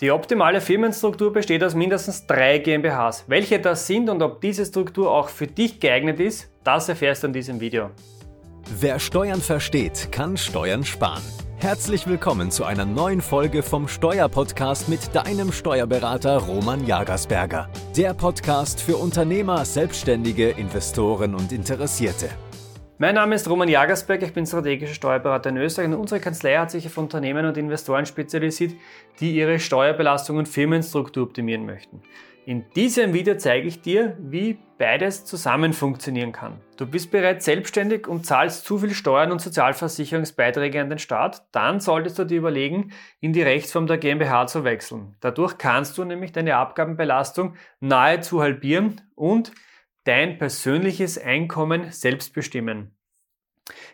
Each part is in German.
Die optimale Firmenstruktur besteht aus mindestens drei GmbHs. Welche das sind und ob diese Struktur auch für dich geeignet ist, das erfährst du in diesem Video. Wer Steuern versteht, kann Steuern sparen. Herzlich willkommen zu einer neuen Folge vom Steuerpodcast mit deinem Steuerberater Roman Jagersberger. Der Podcast für Unternehmer, Selbstständige, Investoren und Interessierte. Mein Name ist Roman Jagersberg, ich bin strategischer Steuerberater in Österreich und unsere Kanzlei hat sich auf Unternehmen und Investoren spezialisiert, die ihre Steuerbelastung und Firmenstruktur optimieren möchten. In diesem Video zeige ich dir, wie beides zusammen funktionieren kann. Du bist bereits selbstständig und zahlst zu viel Steuern und Sozialversicherungsbeiträge an den Staat, dann solltest du dir überlegen, in die Rechtsform der GmbH zu wechseln. Dadurch kannst du nämlich deine Abgabenbelastung nahezu halbieren und dein persönliches Einkommen selbst bestimmen.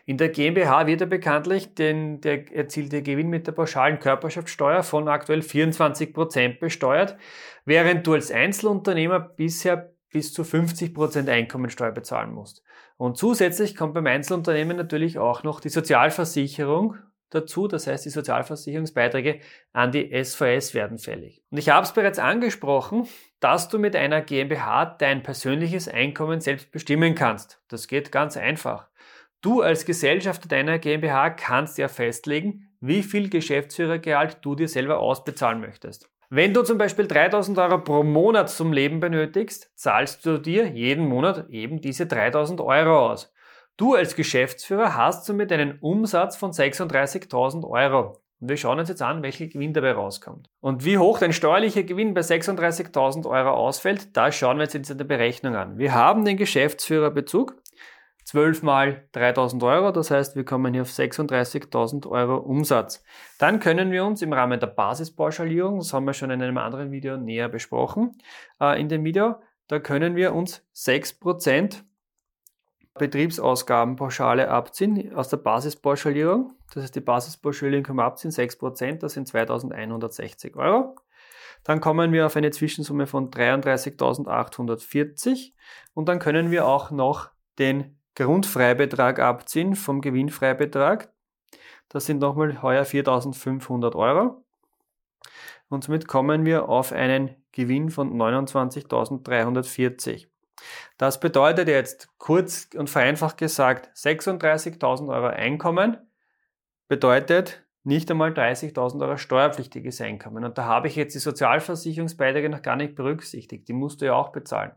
In der GmbH wird er bekanntlich den, der erzielte Gewinn mit der pauschalen Körperschaftssteuer von aktuell 24% besteuert, während du als Einzelunternehmer bisher bis zu 50% Einkommensteuer bezahlen musst. Und zusätzlich kommt beim Einzelunternehmen natürlich auch noch die Sozialversicherung dazu, das heißt die Sozialversicherungsbeiträge an die SVS werden fällig. Und ich habe es bereits angesprochen, dass du mit einer GmbH dein persönliches Einkommen selbst bestimmen kannst. Das geht ganz einfach. Du als Gesellschafter deiner GmbH kannst ja festlegen, wie viel Geschäftsführergehalt du dir selber ausbezahlen möchtest. Wenn du zum Beispiel 3000 Euro pro Monat zum Leben benötigst, zahlst du dir jeden Monat eben diese 3000 Euro aus. Du als Geschäftsführer hast somit einen Umsatz von 36.000 Euro. Und wir schauen uns jetzt an, welcher Gewinn dabei rauskommt. Und wie hoch dein steuerlicher Gewinn bei 36.000 Euro ausfällt, da schauen wir jetzt in der Berechnung an. Wir haben den Geschäftsführerbezug, 12 mal 3.000 Euro, das heißt, wir kommen hier auf 36.000 Euro Umsatz. Dann können wir uns im Rahmen der Basispauschalierung, das haben wir schon in einem anderen Video näher besprochen, äh, in dem Video, da können wir uns 6% Betriebsausgabenpauschale abziehen aus der Basispauschalierung. Das heißt, die Basispauschalierung können wir abziehen, 6%, das sind 2160 Euro. Dann kommen wir auf eine Zwischensumme von 33.840 und dann können wir auch noch den Grundfreibetrag abziehen vom Gewinnfreibetrag. Das sind nochmal heuer 4.500 Euro. Und somit kommen wir auf einen Gewinn von 29.340. Das bedeutet jetzt kurz und vereinfacht gesagt, 36.000 Euro Einkommen bedeutet nicht einmal 30.000 Euro steuerpflichtiges Einkommen. Und da habe ich jetzt die Sozialversicherungsbeiträge noch gar nicht berücksichtigt. Die musst du ja auch bezahlen.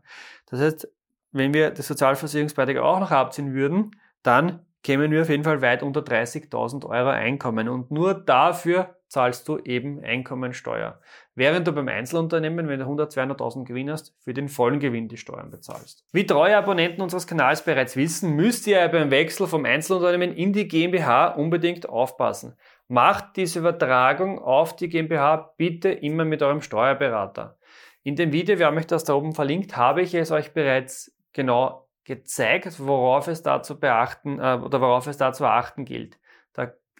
Das heißt, wenn wir die Sozialversicherungsbeiträge auch noch abziehen würden, dann kämen wir auf jeden Fall weit unter 30.000 Euro Einkommen. Und nur dafür zahlst du eben Einkommensteuer. Während du beim Einzelunternehmen, wenn du 100, 200.000 Gewinn hast, für den vollen Gewinn die Steuern bezahlst. Wie treue Abonnenten unseres Kanals bereits wissen, müsst ihr beim Wechsel vom Einzelunternehmen in die GmbH unbedingt aufpassen. Macht diese Übertragung auf die GmbH bitte immer mit eurem Steuerberater. In dem Video, wir haben euch das da oben verlinkt, habe ich es euch bereits genau gezeigt, worauf es da zu beachten äh, oder worauf es da zu achten gilt.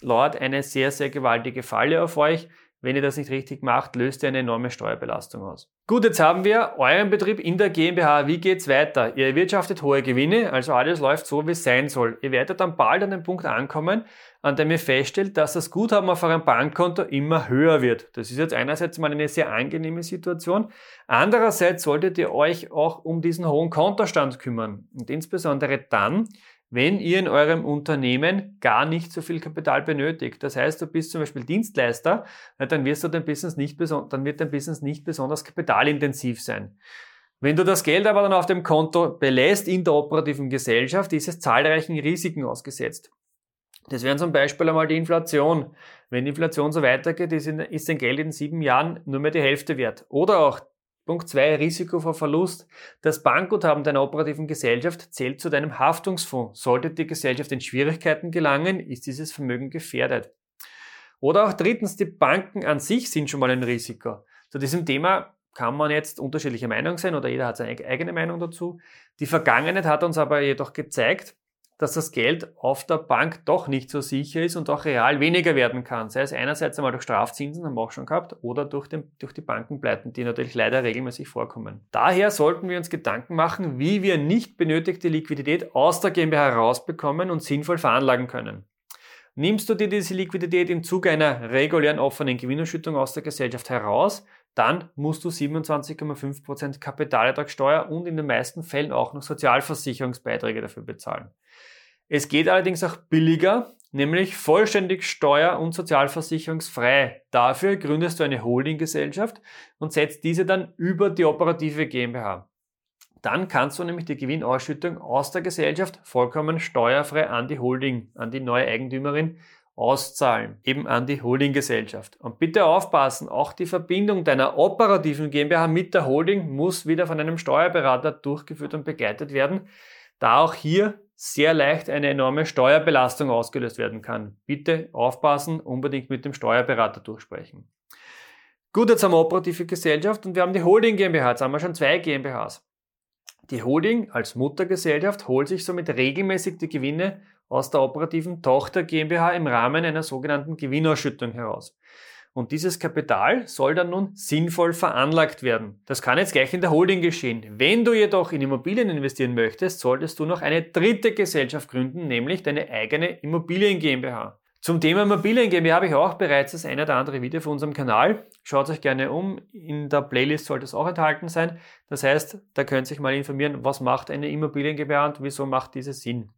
Lauert eine sehr, sehr gewaltige Falle auf euch. Wenn ihr das nicht richtig macht, löst ihr eine enorme Steuerbelastung aus. Gut, jetzt haben wir euren Betrieb in der GmbH. Wie geht's weiter? Ihr erwirtschaftet hohe Gewinne, also alles läuft so, wie es sein soll. Ihr werdet dann bald an den Punkt ankommen, an dem ihr feststellt, dass das Guthaben auf eurem Bankkonto immer höher wird. Das ist jetzt einerseits mal eine sehr angenehme Situation. Andererseits solltet ihr euch auch um diesen hohen Kontostand kümmern. Und insbesondere dann, wenn ihr in eurem Unternehmen gar nicht so viel Kapital benötigt. Das heißt, du bist zum Beispiel Dienstleister, dann, wirst du dein Business nicht dann wird dein Business nicht besonders kapitalintensiv sein. Wenn du das Geld aber dann auf dem Konto belässt in der operativen Gesellschaft, ist es zahlreichen Risiken ausgesetzt. Das wären zum Beispiel einmal die Inflation. Wenn die Inflation so weitergeht, ist dein Geld in sieben Jahren nur mehr die Hälfte wert. Oder auch Punkt 2, Risiko vor Verlust. Das Bankguthaben deiner operativen Gesellschaft zählt zu deinem Haftungsfonds. Sollte die Gesellschaft in Schwierigkeiten gelangen, ist dieses Vermögen gefährdet. Oder auch drittens, die Banken an sich sind schon mal ein Risiko. Zu diesem Thema kann man jetzt unterschiedliche Meinung sein oder jeder hat seine eigene Meinung dazu. Die Vergangenheit hat uns aber jedoch gezeigt, dass das Geld auf der Bank doch nicht so sicher ist und auch real weniger werden kann. Sei es einerseits einmal durch Strafzinsen, haben wir auch schon gehabt, oder durch, den, durch die Bankenpleiten, die natürlich leider regelmäßig vorkommen. Daher sollten wir uns Gedanken machen, wie wir nicht benötigte Liquidität aus der GmbH herausbekommen und sinnvoll veranlagen können. Nimmst du dir diese Liquidität im Zuge einer regulären offenen Gewinnerschüttung aus der Gesellschaft heraus, dann musst du 27,5% Kapitalertragssteuer und in den meisten Fällen auch noch Sozialversicherungsbeiträge dafür bezahlen. Es geht allerdings auch billiger, nämlich vollständig steuer- und sozialversicherungsfrei. Dafür gründest du eine Holdinggesellschaft und setzt diese dann über die operative GmbH. Dann kannst du nämlich die Gewinnausschüttung aus der Gesellschaft vollkommen steuerfrei an die Holding, an die neue Eigentümerin auszahlen, eben an die Holdinggesellschaft. Und bitte aufpassen, auch die Verbindung deiner operativen GmbH mit der Holding muss wieder von einem Steuerberater durchgeführt und begleitet werden, da auch hier sehr leicht eine enorme Steuerbelastung ausgelöst werden kann. Bitte aufpassen, unbedingt mit dem Steuerberater durchsprechen. Gut, jetzt haben wir operative Gesellschaft und wir haben die Holding GmbH. Jetzt haben wir schon zwei GmbHs. Die Holding als Muttergesellschaft holt sich somit regelmäßig die Gewinne aus der operativen Tochter GmbH im Rahmen einer sogenannten Gewinnausschüttung heraus. Und dieses Kapital soll dann nun sinnvoll veranlagt werden. Das kann jetzt gleich in der Holding geschehen. Wenn du jedoch in Immobilien investieren möchtest, solltest du noch eine dritte Gesellschaft gründen, nämlich deine eigene Immobilien GmbH. Zum Thema Immobilien GmbH habe ich auch bereits das eine oder andere Video von unserem Kanal. Schaut euch gerne um. In der Playlist sollte es auch enthalten sein. Das heißt, da könnt ihr euch mal informieren, was macht eine Immobilien GmbH und wieso macht diese Sinn.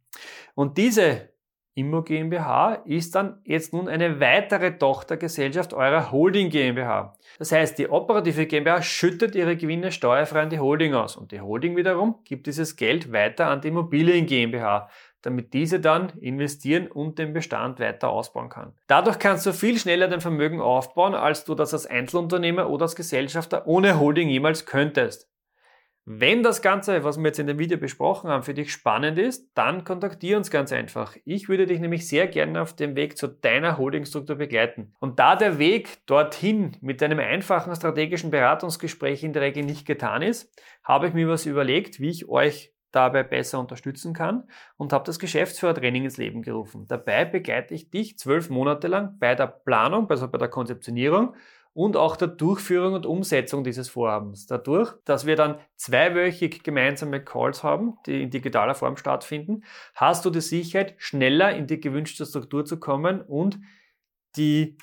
Und diese Immo GmbH ist dann jetzt nun eine weitere Tochtergesellschaft eurer Holding GmbH. Das heißt, die operative GmbH schüttet ihre Gewinne steuerfrei an die Holding aus und die Holding wiederum gibt dieses Geld weiter an die Immobilien GmbH, damit diese dann investieren und den Bestand weiter ausbauen kann. Dadurch kannst du viel schneller dein Vermögen aufbauen, als du das als Einzelunternehmer oder als Gesellschafter ohne Holding jemals könntest. Wenn das Ganze, was wir jetzt in dem Video besprochen haben, für dich spannend ist, dann kontaktiere uns ganz einfach. Ich würde dich nämlich sehr gerne auf dem Weg zu deiner Holdingstruktur begleiten. Und da der Weg dorthin mit einem einfachen strategischen Beratungsgespräch in der Regel nicht getan ist, habe ich mir was überlegt, wie ich euch dabei besser unterstützen kann und habe das Geschäftsführertraining ins Leben gerufen. Dabei begleite ich dich zwölf Monate lang bei der Planung, also bei der Konzeptionierung und auch der Durchführung und Umsetzung dieses Vorhabens. Dadurch, dass wir dann zweiwöchig gemeinsame Calls haben, die in digitaler Form stattfinden, hast du die Sicherheit, schneller in die gewünschte Struktur zu kommen und die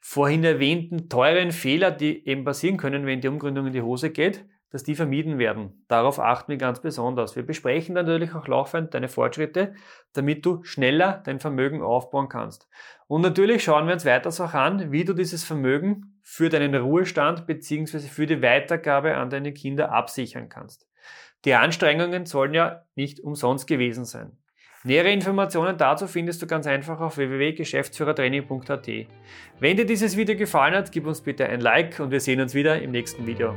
vorhin erwähnten teuren Fehler, die eben passieren können, wenn die Umgründung in die Hose geht, dass die vermieden werden. Darauf achten wir ganz besonders. Wir besprechen natürlich auch laufend deine Fortschritte, damit du schneller dein Vermögen aufbauen kannst. Und natürlich schauen wir uns weiters auch an, wie du dieses Vermögen für deinen Ruhestand bzw. für die Weitergabe an deine Kinder absichern kannst. Die Anstrengungen sollen ja nicht umsonst gewesen sein. Nähere Informationen dazu findest du ganz einfach auf www.geschäftsführertraining.at. Wenn dir dieses Video gefallen hat, gib uns bitte ein Like und wir sehen uns wieder im nächsten Video.